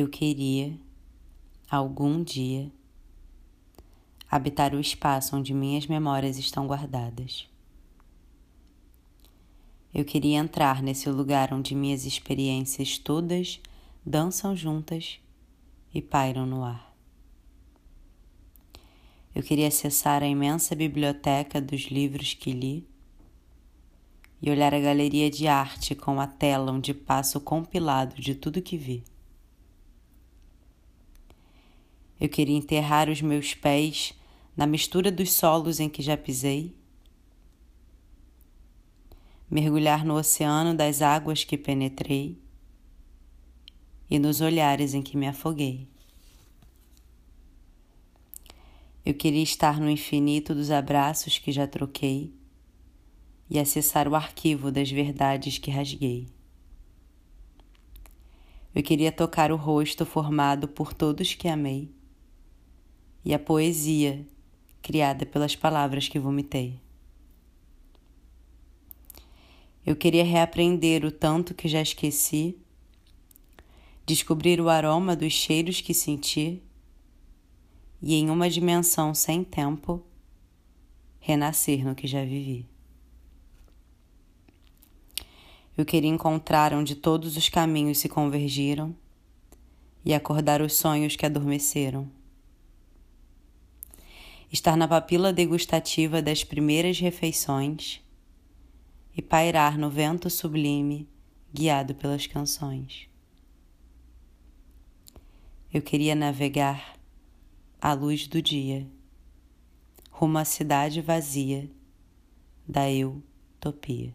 Eu queria, algum dia, habitar o espaço onde minhas memórias estão guardadas. Eu queria entrar nesse lugar onde minhas experiências todas dançam juntas e pairam no ar. Eu queria acessar a imensa biblioteca dos livros que li e olhar a galeria de arte com a tela onde passo compilado de tudo que vi. Eu queria enterrar os meus pés na mistura dos solos em que já pisei, mergulhar no oceano das águas que penetrei e nos olhares em que me afoguei. Eu queria estar no infinito dos abraços que já troquei e acessar o arquivo das verdades que rasguei. Eu queria tocar o rosto formado por todos que amei e a poesia criada pelas palavras que vomitei. Eu queria reaprender o tanto que já esqueci, descobrir o aroma dos cheiros que senti e, em uma dimensão sem tempo, renascer no que já vivi. Eu queria encontrar onde todos os caminhos se convergiram e acordar os sonhos que adormeceram. Estar na papila degustativa das primeiras refeições e pairar no vento sublime guiado pelas canções. Eu queria navegar à luz do dia, rumo à cidade vazia da eu-topia.